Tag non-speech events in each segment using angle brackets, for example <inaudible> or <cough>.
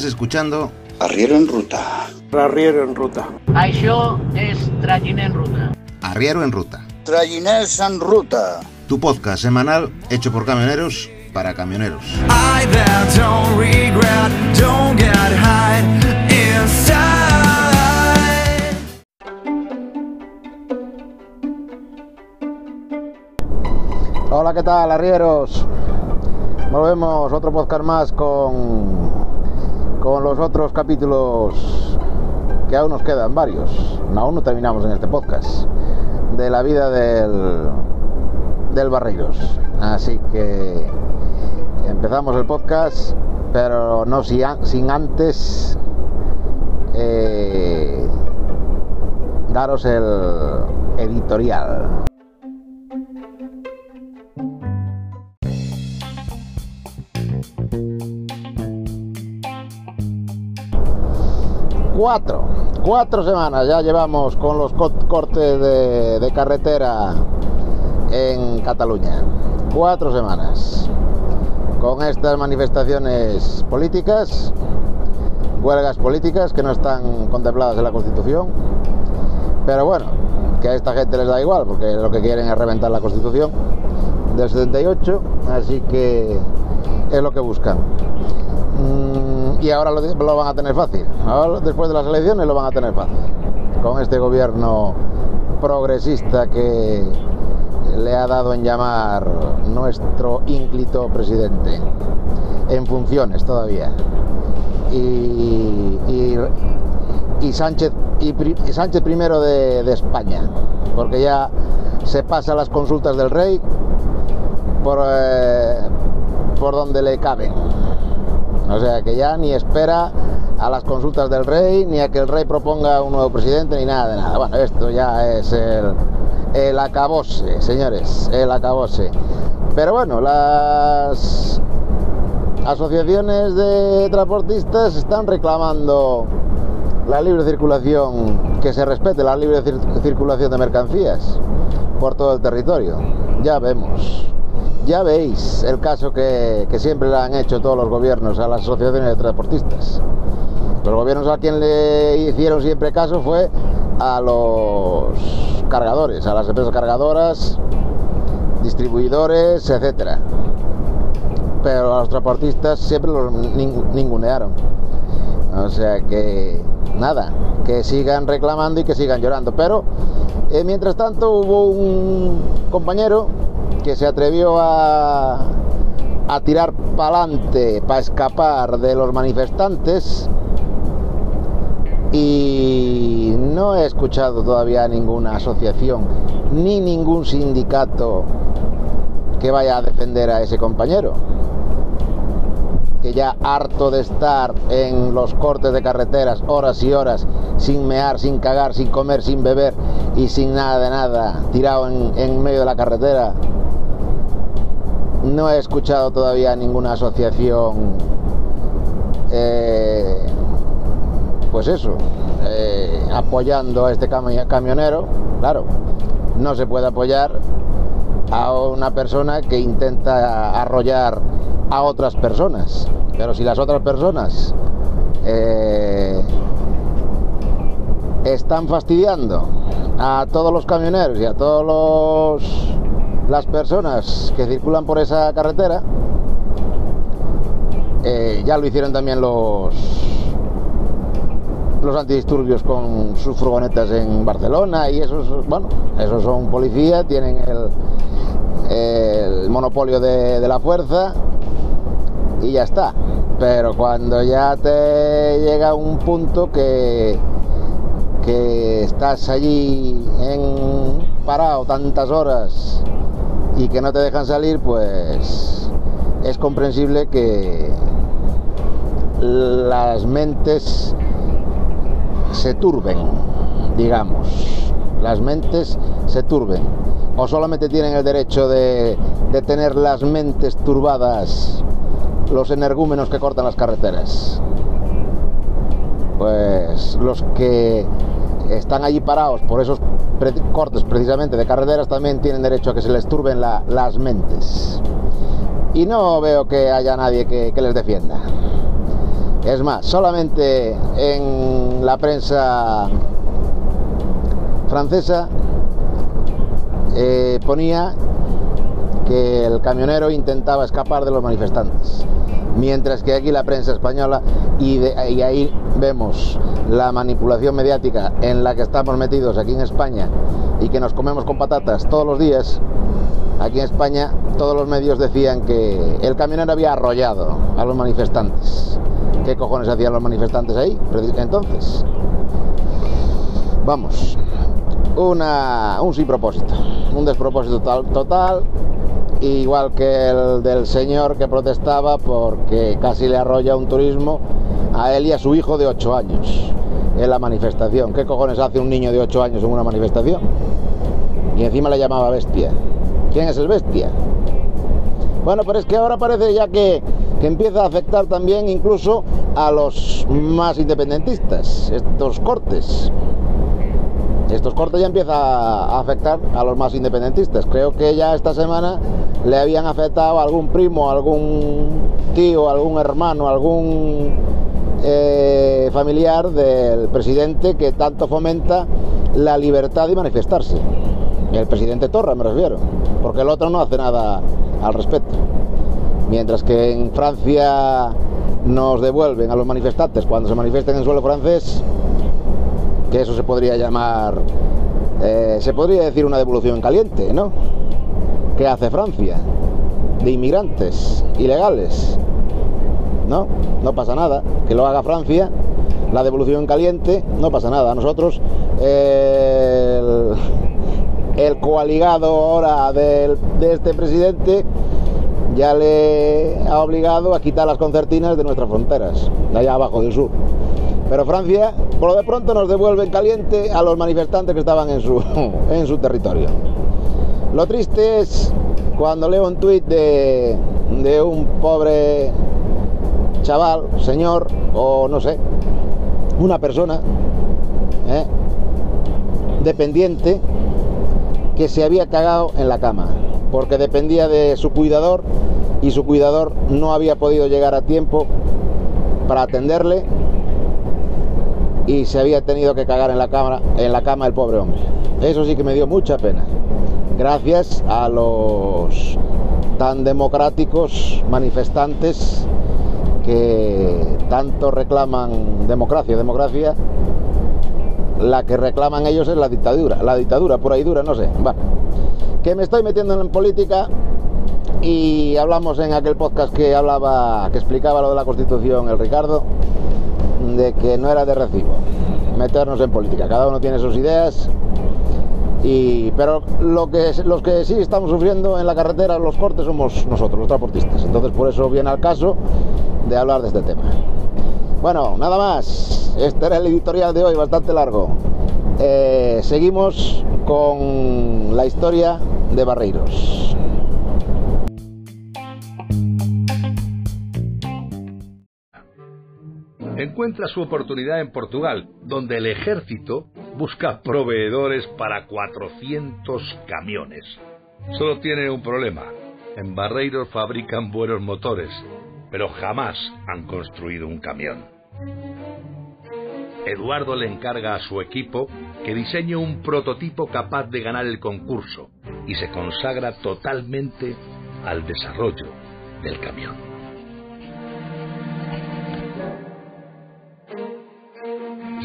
Estás escuchando Arriero en Ruta. Arriero en Ruta. Això és Tragin en Ruta. Arriero en Ruta, Trayiners en Ruta. tu podcast semanal hecho por camioneros para camioneros. I that don't regret, don't get high inside. Hola, ¿qué tal, arrieros? Volvemos otro podcast más con, con los otros capítulos que aún nos quedan varios. Aún no terminamos en este podcast de la vida del, del Barreiros. Así que empezamos el podcast, pero no sin antes eh, daros el editorial. Cuatro, cuatro semanas ya llevamos con los co- cortes de, de carretera en Cataluña. Cuatro semanas. Con estas manifestaciones políticas, huelgas políticas que no están contempladas en la Constitución. Pero bueno, que a esta gente les da igual, porque lo que quieren es reventar la Constitución del 78, así que es lo que buscan. Y ahora lo, van a tener fácil. Después de las elecciones lo van a tener fácil. Con este gobierno progresista que le ha dado en llamar nuestro ínclito presidente. En funciones todavía. Y, Sánchez, y, primero de, de España. Porque ya se pasa las consultas del rey por, eh, por donde le caben. O sea que ya ni espera a las consultas del rey, ni a que el rey proponga un nuevo presidente, ni nada de nada. Bueno, esto ya es el, acabose, señores, el acabose. Pero bueno, las asociaciones de transportistas están reclamando la libre circulación, que se respete la libre cir- circulación de mercancías por todo el territorio. Ya vemos. Ya veis el caso que, siempre le han hecho todos los gobiernos a las asociaciones de transportistas. Los gobiernos a quien le hicieron siempre caso fue a los cargadores, a las empresas cargadoras, distribuidores, etcétera. Pero a los transportistas siempre los nin- ningunearon. O sea que nada, que sigan reclamando y que sigan llorando. Pero eh, mientras tanto hubo un compañero que se atrevió a, a tirar para adelante para escapar de los manifestantes y no he escuchado todavía ninguna asociación ni ningún sindicato que vaya a defender a ese compañero que ya harto de estar en los cortes de carreteras horas y horas, sin mear, sin cagar, sin comer, sin beber y sin nada de nada, tirado en, en medio de la carretera. No he escuchado todavía ninguna asociación, eh, pues eso, eh, apoyando a este cami- camionero. Claro, no se puede apoyar a una persona que intenta arrollar a otras personas. Pero si las otras personas eh, están fastidiando a todos los camioneros y a todas las personas que circulan por esa carretera, eh, ya lo hicieron también los los antidisturbios con sus furgonetas en Barcelona y esos, bueno, esos son policía, tienen el, monopolio de, de la fuerza y ya está. Pero cuando ya te llega un punto que, que estás allí en parado tantas horas y que no te dejan salir, pues es comprensible que las mentes se turben, digamos. Las mentes se turben. O solamente tienen el derecho de, de tener las mentes turbadas los energúmenos que cortan las carreteras. Pues los que están allí parados por esos cortes precisamente de carreteras también tienen derecho a que se les turben la- las mentes. Y no veo que haya nadie que, que les defienda. Es más, solamente en la prensa francesa eh, ponía que el camionero intentaba escapar de los manifestantes. Mientras que aquí la prensa española, y, ahí vemos la manipulación mediática en la que estamos metidos aquí en España y que nos comemos con patatas todos los días, aquí en España todos los medios decían que el camionero había arrollado a los manifestantes. ¿Qué cojones hacían los manifestantes ahí? Entonces, vamos, una, un sin propósito, un despropósito total, igual que el del señor que protestaba porque casi le arrolla un turismo a él y a su hijo de 8 años en la manifestación. ¿Qué cojones hace un niño de 8 años en una manifestación? Y encima le llamaba bestia. ¿Quién es el bestia? Bueno, pero es que ahora parece ya que, que empieza a afectar también incluso a los más independentistas, estos cortes. Estos cortes ya empiezan a afectar a los más independentistas. Creo que ya esta semana le habían afectado a algún primo, algún tío, algún hermano, algún eh, familiar del presidente que tanto fomenta la libertad de manifestarse. El presidente Torra me refiero, porque el otro no hace nada al respecto. Mientras que en Francia nos devuelven a los manifestantes cuando se manifiesten en suelo francés, que eso se podría llamar, eh, se podría decir una devolución en caliente, ¿no? ¿Qué hace Francia? De inmigrantes ilegales. ¿No? No pasa nada. Que lo haga Francia, la devolución en caliente, no pasa nada. Nosotros, eh, el, el, coaligado ahora del, de este presidente ya le ha obligado a quitar las concertinas de nuestras fronteras, de allá abajo del sur. Pero Francia, por lo de pronto, nos devuelve en caliente a los manifestantes que estaban en su, <laughs> en su territorio. Lo triste es cuando leo un tuit de, de un pobre chaval, señor, o no sé, una persona ¿eh? dependiente que se había cagado en la cama, porque dependía de su cuidador y su cuidador no había podido llegar a tiempo para atenderle y se había tenido que cagar en la cama, en la cama el pobre hombre. Eso sí que me dio mucha pena. Gracias a los tan democráticos manifestantes que tanto reclaman democracia, democracia, la que reclaman ellos es la dictadura, la dictadura por ahí dura, no sé. Bueno, que me estoy metiendo en política y hablamos en aquel podcast que hablaba, que explicaba lo de la Constitución, el Ricardo, de que no era de recibo meternos en política. Cada uno tiene sus ideas. Y, pero lo que, los que sí estamos sufriendo en la carretera, los cortes, somos nosotros, los transportistas. Entonces por eso viene al caso de hablar de este tema. Bueno, nada más. Este era el editorial de hoy, bastante largo. Eh, seguimos con la historia de Barreiros. Encuentra su oportunidad en Portugal, donde el ejército busca proveedores para 400 camiones. Solo tiene un problema. En Barreiros fabrican buenos motores, pero jamás han construido un camión. Eduardo le encarga a su equipo que diseñe un prototipo capaz de ganar el concurso y se consagra totalmente al desarrollo del camión.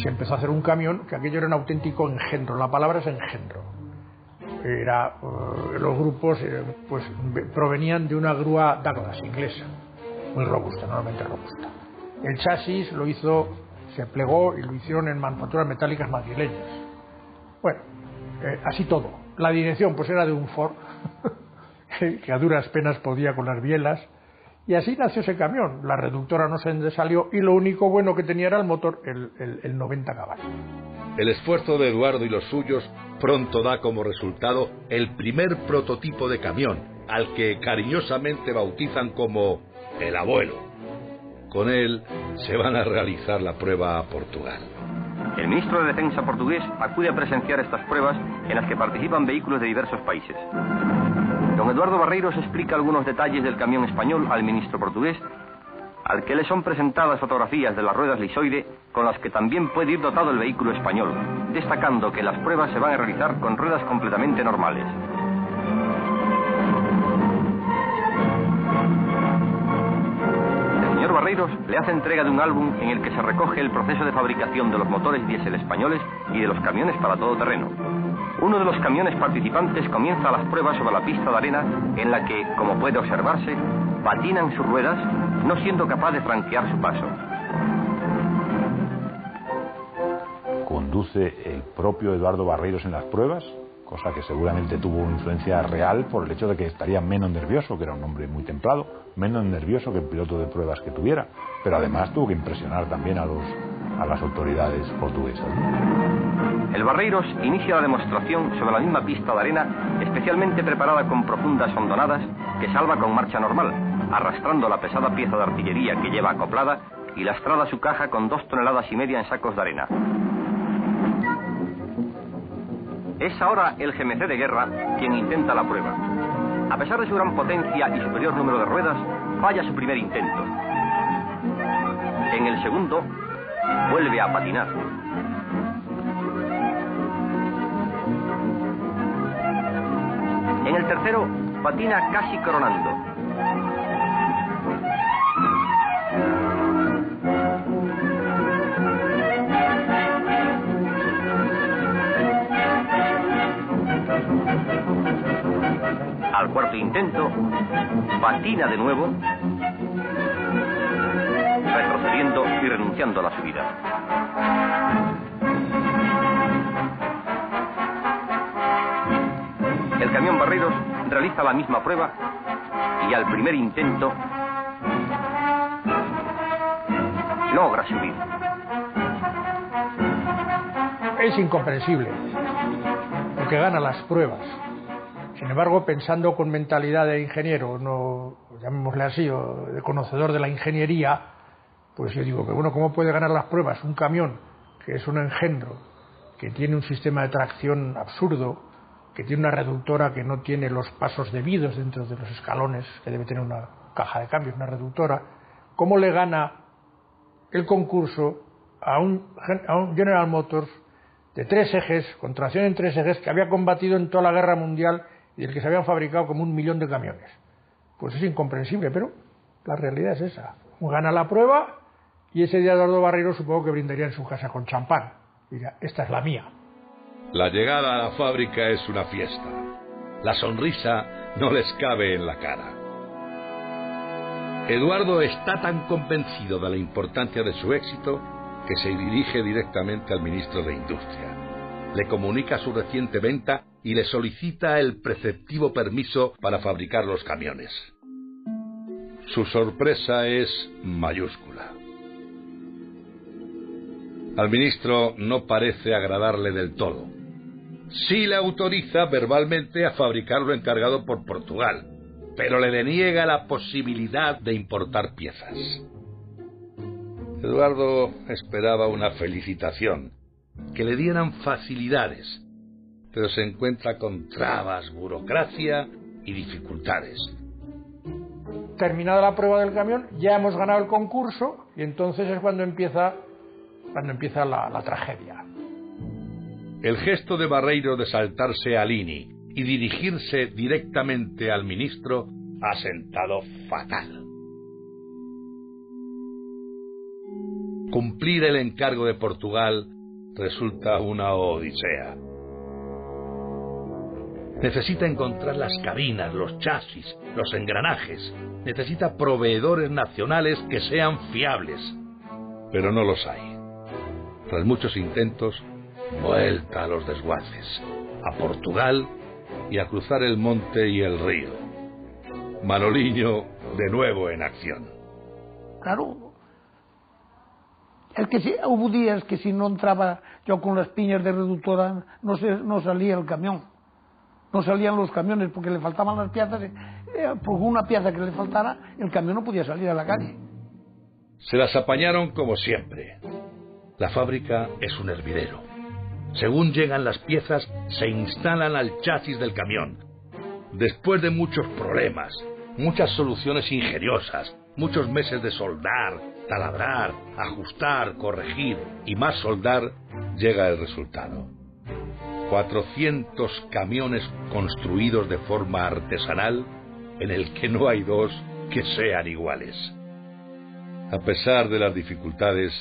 Se empezó a hacer un camión, que aquello era un auténtico engendro, la palabra es engendro. Era, uh, los grupos eh, pues provenían de una grúa Douglas inglesa, muy robusta, normalmente robusta. El chasis lo hizo, se plegó y lo hicieron en manufacturas metálicas madrileñas. Bueno, eh, así todo. La dirección pues era de un Ford, <laughs> que a duras penas podía con las bielas, y así nació ese camión. La reductora no se salió y lo único bueno que tenía era el motor, el, el, el 90 caballos. El esfuerzo de Eduardo y los suyos pronto da como resultado el primer prototipo de camión, al que cariñosamente bautizan como el abuelo. Con él se van a realizar la prueba a Portugal. El ministro de Defensa portugués acude a presenciar estas pruebas en las que participan vehículos de diversos países. Don Eduardo Barreiros explica algunos detalles del camión español al ministro portugués al que le son presentadas fotografías de las ruedas lisoide con las que también puede ir dotado el vehículo español, destacando que las pruebas se van a realizar con ruedas completamente normales. El señor Barreiros le hace entrega de un álbum en el que se recoge el proceso de fabricación de los motores diésel españoles y de los camiones para todo terreno. Uno de los camiones participantes comienza las pruebas sobre la pista de arena en la que, como puede observarse, patinan sus ruedas, no siendo capaz de franquear su paso. Conduce el propio Eduardo Barreiros en las pruebas, cosa que seguramente tuvo una influencia real por el hecho de que estaría menos nervioso, que era un hombre muy templado, menos nervioso que el piloto de pruebas que tuviera, pero además tuvo que impresionar también a, los, a las autoridades portuguesas. El Barreiros inicia la demostración sobre la misma pista de arena, especialmente preparada con profundas hondonadas, que salva con marcha normal, arrastrando la pesada pieza de artillería que lleva acoplada y lastrada su caja con dos toneladas y media en sacos de arena. Es ahora el GMC de guerra quien intenta la prueba. A pesar de su gran potencia y superior número de ruedas, falla su primer intento. En el segundo, vuelve a patinar. En el tercero, patina casi coronando. Al cuarto intento, patina de nuevo, retrocediendo y la subida. El camión Barreros realiza la misma prueba y al primer intento logra subir. Es incomprensible, porque gana las pruebas. Sin embargo, pensando con mentalidad de ingeniero, no llamémosle así, o de conocedor de la ingeniería, pues yo digo que bueno, ¿cómo puede ganar las pruebas un camión que es un engendro, que tiene un sistema de tracción absurdo, que tiene una reductora que no tiene los pasos debidos dentro de los escalones que debe tener una caja de cambios, una reductora, ¿cómo le gana el concurso a un, a un General Motors de tres ejes, con tracción en tres ejes, que había combatido en toda la guerra mundial y del que se habían fabricado como un millón de camiones? Pues es incomprensible, pero la realidad es esa. Gana la prueba y ese día Eduardo Barreiro supongo que brindaría en su casa con champán. Diría, esta es la mía. La llegada a la fábrica es una fiesta. La sonrisa no les cabe en la cara. Eduardo está tan convencido de la importancia de su éxito que se dirige directamente al ministro de Industria. Le comunica su reciente venta y le solicita el preceptivo permiso para fabricar los camiones. Su sorpresa es mayúscula. Al ministro no parece agradarle del todo. Sí le autoriza verbalmente a fabricar lo encargado por Portugal, pero le deniega la posibilidad de importar piezas. Eduardo esperaba una felicitación, que le dieran facilidades, pero se encuentra con trabas, burocracia y dificultades. Terminada la prueba del camión, ya hemos ganado el concurso y entonces es cuando empieza, cuando empieza la, tragedia. El gesto de Barreiro de saltarse a Lini y dirigirse directamente al ministro ha sentado fatal. Cumplir el encargo de Portugal resulta una odisea. Necesita encontrar las cabinas, los chasis, los engranajes. Necesita proveedores nacionales que sean fiables. Pero no los hay. Tras muchos intentos, vuelta a los desguaces, a Portugal y a cruzar el monte y el río. Manoliño de nuevo en acción. Claro. El que si, hubo días que si no entraba yo con las piñas de reductora no, se, no salía el camión. No salían los camiones porque le faltaban las piezas. Eh, por una pieza que le faltara, el camión no podía salir a la calle. Se las apañaron como siempre. La fábrica es un hervidero. Según llegan las piezas, se instalan al chasis del camión. Después de muchos problemas, muchas soluciones ingeniosas muchos meses de soldar, taladrar, ajustar, corregir y más soldar, llega el resultado. 400 camiones construidos de forma artesanal en el que no hay dos que sean iguales. A pesar de las dificultades,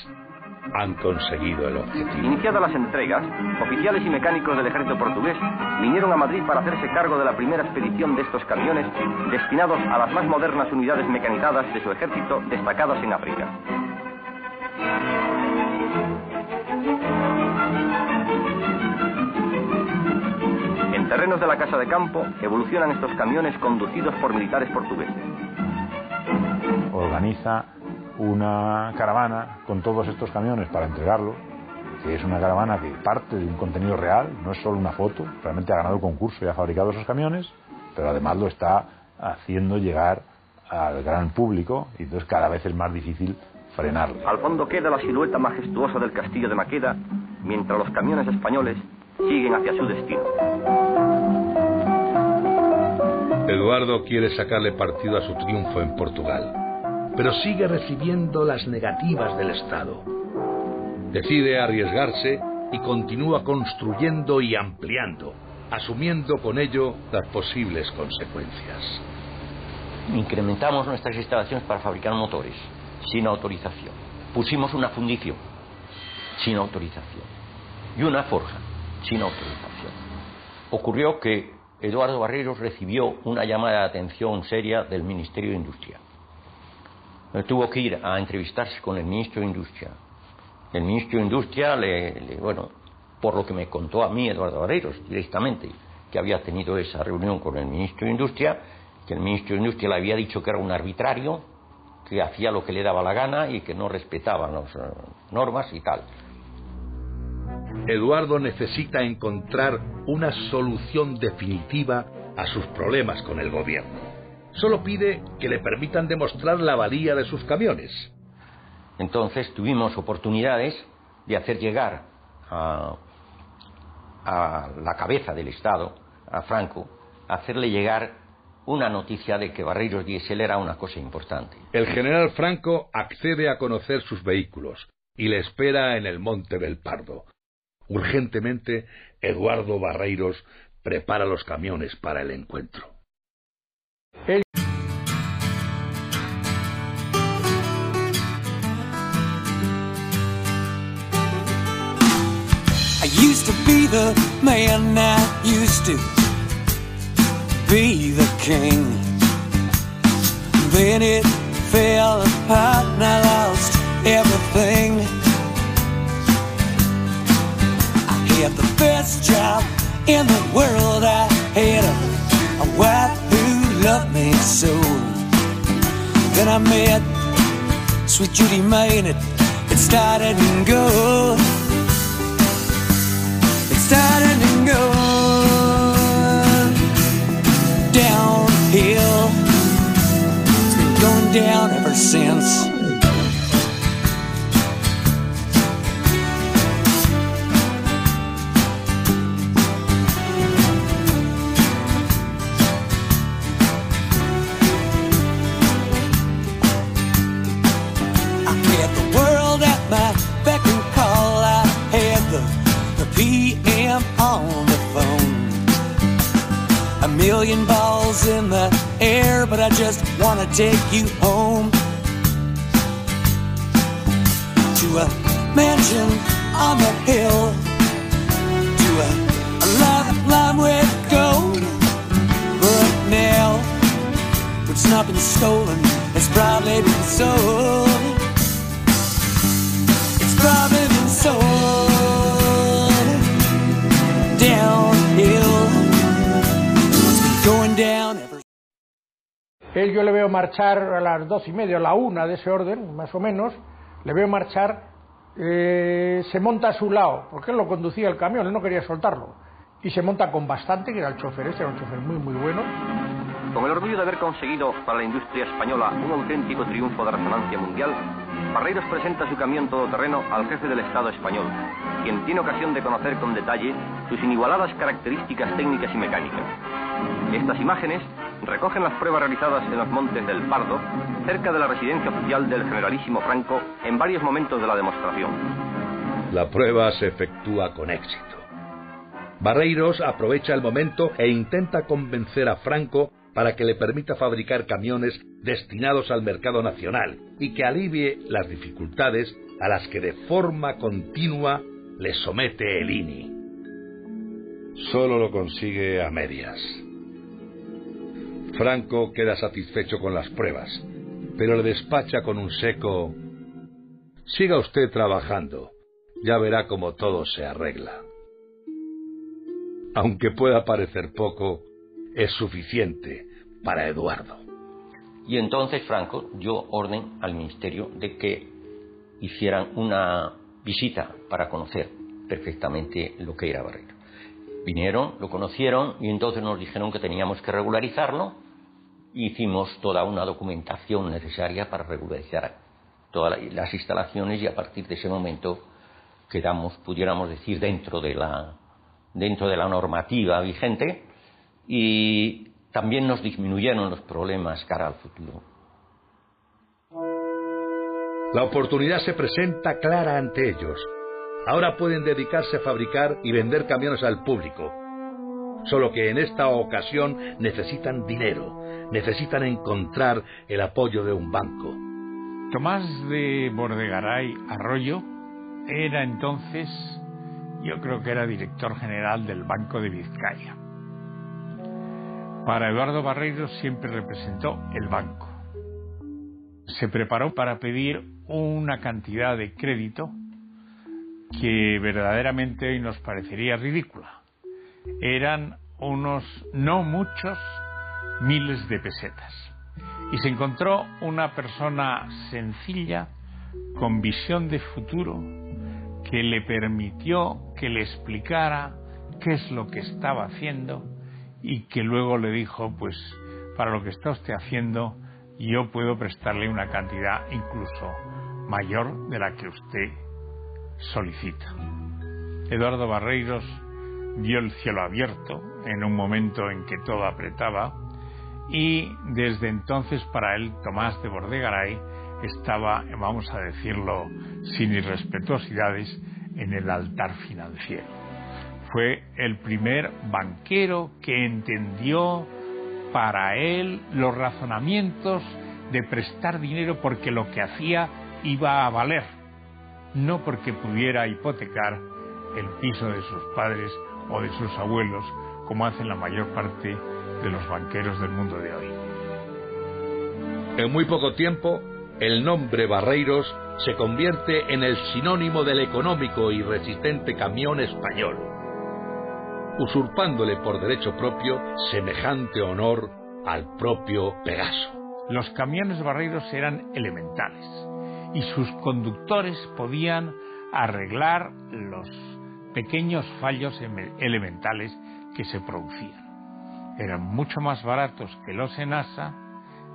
han conseguido el objetivo. Iniciadas las entregas, oficiales y mecánicos del ejército portugués vinieron a Madrid para hacerse cargo de la primera expedición de estos camiones destinados a las más modernas unidades mecanizadas de su ejército destacadas en África. En terrenos de la Casa de Campo evolucionan estos camiones conducidos por militares portugueses. Organiza una caravana con todos estos camiones para entregarlo, que es una caravana que parte de un contenido real, no es solo una foto, realmente ha ganado el concurso y ha fabricado esos camiones, pero además lo está haciendo llegar al gran público y entonces cada vez es más difícil frenarlo. Al fondo queda la silueta majestuosa del castillo de Maqueda, mientras los camiones españoles siguen hacia su destino. Eduardo quiere sacarle partido a su triunfo en Portugal, pero sigue recibiendo las negativas del Estado. Decide arriesgarse y continúa construyendo y ampliando, asumiendo con ello las posibles consecuencias. Incrementamos nuestras instalaciones para fabricar motores sin autorización. Pusimos una fundición sin autorización y una forja sin autorización. Ocurrió que Eduardo Barreros recibió una llamada de atención seria del Ministerio de Industria. Tuvo que ir a entrevistarse con el ministro de Industria. El ministro de Industria, le, bueno, por lo que me contó a mí Eduardo Barreros directamente, que había tenido esa reunión con el ministro de Industria, que el ministro de Industria le había dicho que era un arbitrario, que hacía lo que le daba la gana y que no respetaba las uh, normas y tal. Eduardo necesita encontrar una solución definitiva a sus problemas con el gobierno. Solo pide que le permitan demostrar la valía de sus camiones. Entonces tuvimos oportunidades de hacer llegar a, a la cabeza del Estado, a Franco, hacerle llegar una noticia de que Barreiros Diesel era una cosa importante. El general Franco accede a conocer sus vehículos y le espera en el Monte del Pardo. Urgentemente, Eduardo Barreiros prepara los camiones para el encuentro. To be the king. Then it fell apart and I lost everything. I had the best job in the world. I had a, a wife who loved me so. Then I met sweet Judy May it, it started and go. It started and go down ever since. To take you home to a mansion on the hill, to a, a life line with gold. But now, it's not been stolen, it's probably been sold. It's probably been sold downhill. It's going down Él yo le veo marchar a las dos y media, a la una de ese orden, más o menos, le veo marchar, eh, se monta a su lado, porque él lo conducía el camión, él no quería soltarlo, y se monta con bastante, que era el chofer este, era un chofer muy, muy bueno. Con el orgullo de haber conseguido para la industria española un auténtico triunfo de resonancia mundial, Barreiros presenta su camión todoterreno al jefe del Estado español, quien tiene ocasión de conocer con detalle sus inigualadas características técnicas y mecánicas. Estas imágenes recogen las pruebas realizadas en los montes del Pardo, cerca de la residencia oficial del generalísimo Franco, en varios momentos de la demostración. La prueba se efectúa con éxito. Barreiros aprovecha el momento e intenta convencer a Franco para que le permita fabricar camiones destinados al mercado nacional y que alivie las dificultades a las que de forma continua le somete el INI. Solo lo consigue a medias. Franco queda satisfecho con las pruebas, pero le despacha con un seco Siga usted trabajando, ya verá cómo todo se arregla. Aunque pueda parecer poco, es suficiente para Eduardo. Y entonces Franco dio orden al ministerio de que hicieran una visita para conocer perfectamente lo que era Barreiro. Vinieron, lo conocieron y entonces nos dijeron que teníamos que regularizarlo. Hicimos toda una documentación necesaria para regularizar todas las instalaciones y a partir de ese momento quedamos, pudiéramos decir, dentro de la, dentro de la normativa vigente y también nos disminuyeron los problemas cara al futuro. La oportunidad se presenta clara ante ellos. Ahora pueden dedicarse a fabricar y vender camiones al público. Solo que en esta ocasión necesitan dinero, necesitan encontrar el apoyo de un banco. Tomás de Bordegaray Arroyo era entonces, yo creo que era director general del Banco de Vizcaya. Para Eduardo Barreiros siempre representó el banco. Se preparó para pedir una cantidad de crédito que verdaderamente hoy nos parecería ridícula. Eran unos, no muchos, miles de pesetas. Y se encontró una persona sencilla, con visión de futuro, que le permitió que le explicara qué es lo que estaba haciendo y que luego le dijo, pues para lo que está usted haciendo, yo puedo prestarle una cantidad incluso mayor de la que usted solicita. Eduardo Barreiros vio el cielo abierto en un momento en que todo apretaba y desde entonces para él Tomás de Bordegaray estaba, vamos a decirlo sin irrespetuosidades, en el altar financiero. Fue el primer banquero que entendió para él los razonamientos de prestar dinero porque lo que hacía iba a valer, no porque pudiera hipotecar el piso de sus padres o de sus abuelos, como hacen la mayor parte de los banqueros del mundo de hoy. En muy poco tiempo, el nombre Barreiros se convierte en el sinónimo del económico y resistente camión español, usurpándole por derecho propio semejante honor al propio Pegaso. Los camiones Barreiros eran elementales y sus conductores podían arreglar los pequeños fallos elementales que se producían. Eran mucho más baratos que los ENASA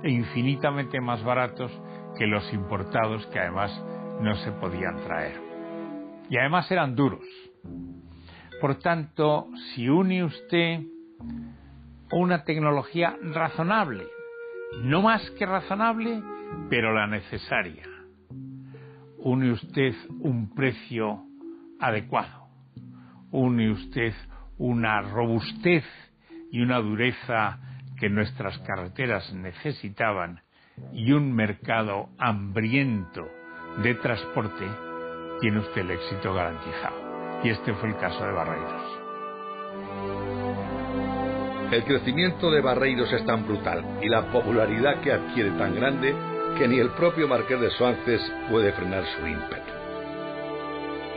e infinitamente más baratos que los importados que además no se podían traer. Y además eran duros. Por tanto, si une usted una tecnología razonable, no más que razonable, pero la necesaria, une usted un precio adecuado, une usted una robustez y una dureza que nuestras carreteras necesitaban y un mercado hambriento de transporte, tiene usted el éxito garantizado. Y este fue el caso de Barreiros. El crecimiento de Barreiros es tan brutal y la popularidad que adquiere tan grande que ni el propio Marqués de Suances puede frenar su ímpetu.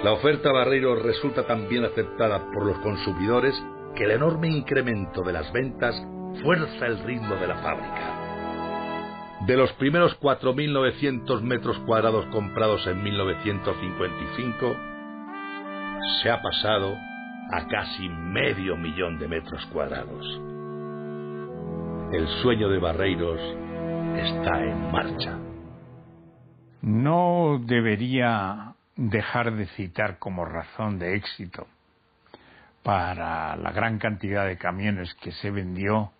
La oferta Barreiros resulta tan bien aceptada por los consumidores que el enorme incremento de las ventas fuerza el ritmo de la fábrica. De los primeros 4.900 metros cuadrados comprados en 1955, se ha pasado a casi medio millón de metros cuadrados. El sueño de Barreiros está en marcha. No debería dejar de citar como razón de éxito para la gran cantidad de camiones que se vendió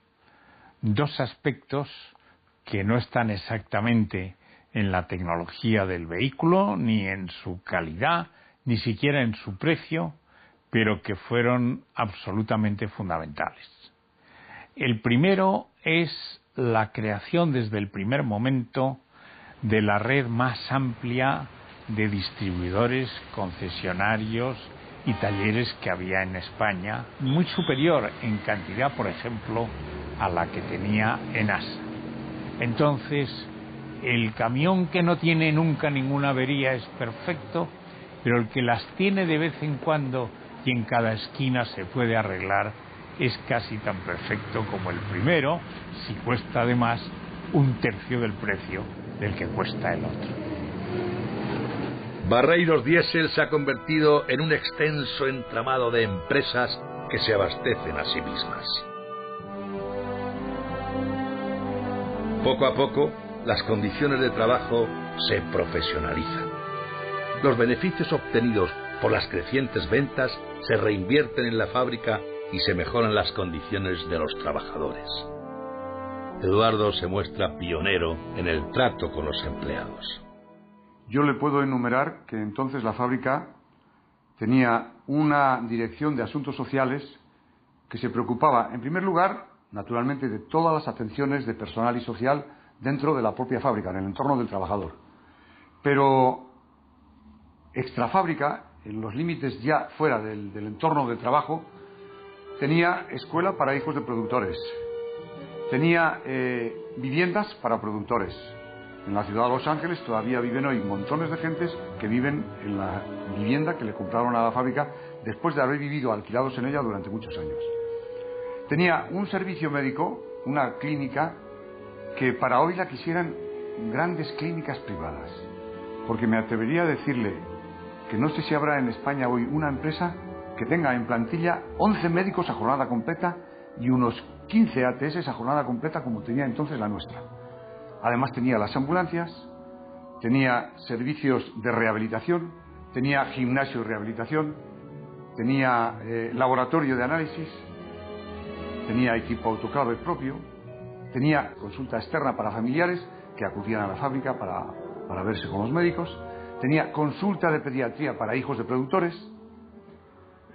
dos aspectos que no están exactamente en la tecnología del vehículo, ni en su calidad, ni siquiera en su precio, pero que fueron absolutamente fundamentales. El primero es la creación desde el primer momento de la red más amplia de distribuidores, concesionarios y talleres que había en España, muy superior en cantidad, por ejemplo, a la que tenía ENASA. Entonces, el camión que no tiene nunca ninguna avería es perfecto, pero el que las tiene de vez en cuando y en cada esquina se puede arreglar es casi tan perfecto como el primero, si cuesta además un tercio del precio del que cuesta el otro. Barreiros Diesel se ha convertido en un extenso entramado de empresas que se abastecen a sí mismas. Poco a poco, las condiciones de trabajo se profesionalizan. Los beneficios obtenidos por las crecientes ventas se reinvierten en la fábrica y se mejoran las condiciones de los trabajadores. Eduardo se muestra pionero en el trato con los empleados. Yo le puedo enumerar que entonces la fábrica tenía una dirección de asuntos sociales que se preocupaba, en primer lugar, naturalmente, de todas las atenciones de personal y social dentro de la propia fábrica, en el entorno del trabajador. Pero extrafábrica, en los límites ya fuera del, entorno de trabajo, tenía escuela para hijos de productores, tenía eh, viviendas para productores. En la ciudad de Los Ángeles todavía viven hoy montones de gentes que viven en la vivienda que le compraron a la fábrica después de haber vivido alquilados en ella durante muchos años. Tenía un servicio médico, una clínica, que para hoy la quisieran grandes clínicas privadas. Porque me atrevería a decirle que no sé si habrá en España hoy una empresa que tenga en plantilla 11 médicos a jornada completa y unos 15 ATS a jornada completa como tenía entonces la nuestra. Además tenía las ambulancias, tenía servicios de rehabilitación, tenía gimnasio de rehabilitación, tenía eh, laboratorio de análisis, tenía equipo autoclave propio, tenía consulta externa para familiares que acudían a la fábrica para, para verse con los médicos, tenía consulta de pediatría para hijos de productores,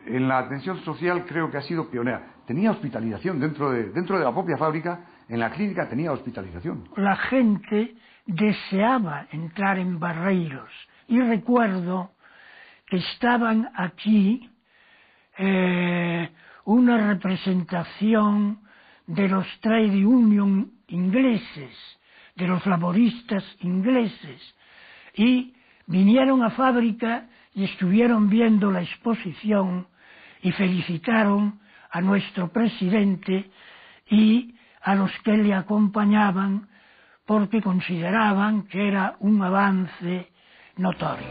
en la atención social creo que ha sido pionera. Tenía hospitalización dentro de, dentro de la propia fábrica, en la clínica tenía hospitalización. La gente deseaba entrar en Barreiros y recuerdo que estaban aquí eh, una representación de los trade union ingleses, de los laboristas ingleses, y vinieron a fábrica y estuvieron viendo la exposición y felicitaron a nuestro presidente y a los que le acompañaban porque consideraban que era un avance notorio.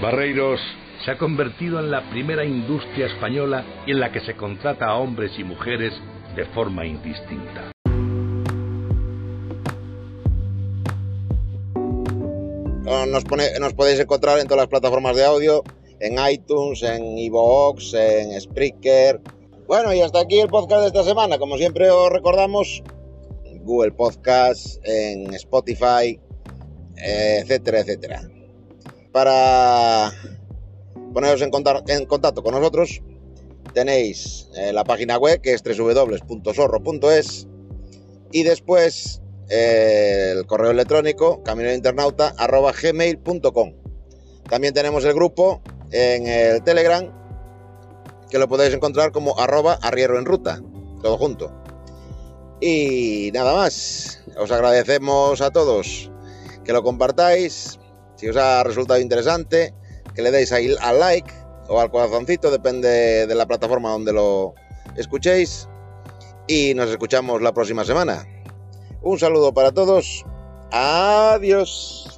Barreiros se ha convertido en la primera industria española en la que se contrata a hombres y mujeres de forma indistinta. Nos, pone, nos podéis encontrar en todas las plataformas de audio en iTunes, en iVoox, en Spreaker. Bueno, y hasta aquí el podcast de esta semana. Como siempre os recordamos, Google Podcast, en Spotify, etcétera, etcétera. Para poneros en contacto, con nosotros, tenéis eh, la página web que es www.sorro.es y después eh, el correo electrónico caminointernauta.gmail.com También tenemos el grupo en el Telegram, que lo podéis encontrar como arroba arriero en ruta, todo junto. Y nada más, os agradecemos a todos que lo compartáis, si os ha resultado interesante, que le deis ahí al like o al corazoncito, depende de la plataforma donde lo escuchéis. Y nos escuchamos la próxima semana. Un saludo para todos. Adiós.